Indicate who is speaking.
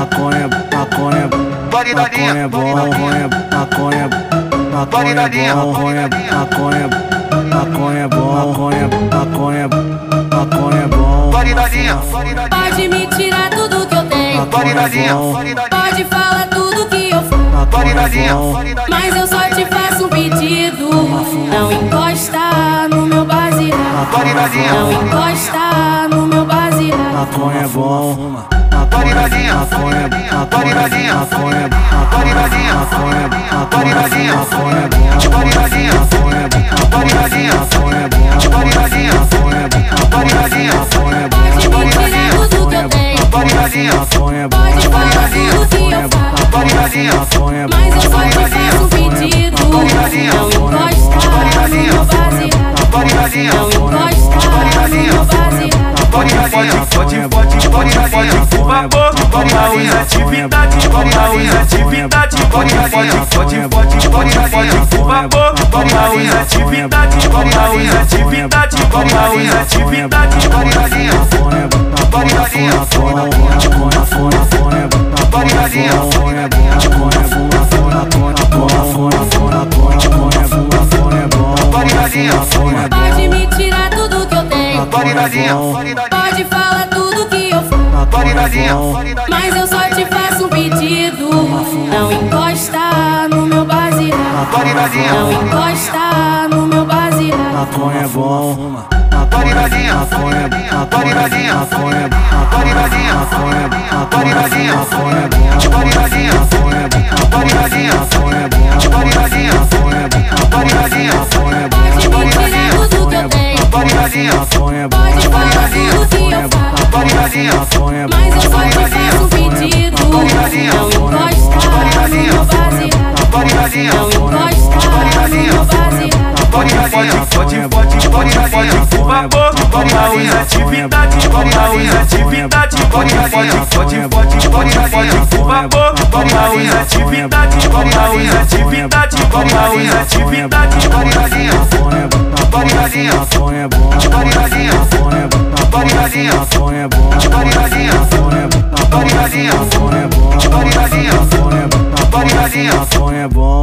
Speaker 1: maconha, maconha, maconha é bom, maconha, maconha, maconha é bom, maconha, maconha, maconha é bom, maconha, maconha, maconha é bom.
Speaker 2: Pode me tirar tudo que eu tenho.
Speaker 1: É
Speaker 2: Pode falar tudo que eu faço.
Speaker 1: é
Speaker 2: Mas eu só te faço um pedido. Não encosta no meu baseado. Não encosta no meu baseado.
Speaker 1: maconha é bom. Maconha, maconha, maconha, maconha, maconha, maconha, maconha, maconha, maconha é bom, maconha, maconha, maconha maconha, maconha, maconha maconha bom,
Speaker 2: Mas eu só te faço um pedido. Não encosta no meu baseado. Não encosta no meu baseado
Speaker 3: pode fumar pouco, pode fazer atividade, pode fazer atividade, pode fazer, pode, pode, pode, pode fumar pouco, pode
Speaker 1: fazer atividade, pode fazer atividade, pode fazer atividade, pode fazer, pode fazer, pode fazer, pode fazer,
Speaker 2: pode me tirar tudo que eu tenho
Speaker 1: maconha
Speaker 2: Mas eu só te faço um pedido. Não encosta no meu baseado. Não encosta no meu baseado.
Speaker 1: maconha é bom, maconha, maconha, maconha, maconha, maconha, maconha é bom, maconha é bom, maconha é bom, maconha é bom, maconha é bom, maconha é bom,
Speaker 2: Pode No meu baseado.
Speaker 3: Pode, pode, pode, pode, pode, pode, por favor. Vamos às atividades, vamos às atividades. Pode, pode, pode, pode, pode, pode, por favor. Vamos às atividades, vamos às atividades, vamos às atividades.
Speaker 1: maconha, maconha, maconha é bom, maconha, maconha, maconha é bom, maconha, maconha é bom, maconha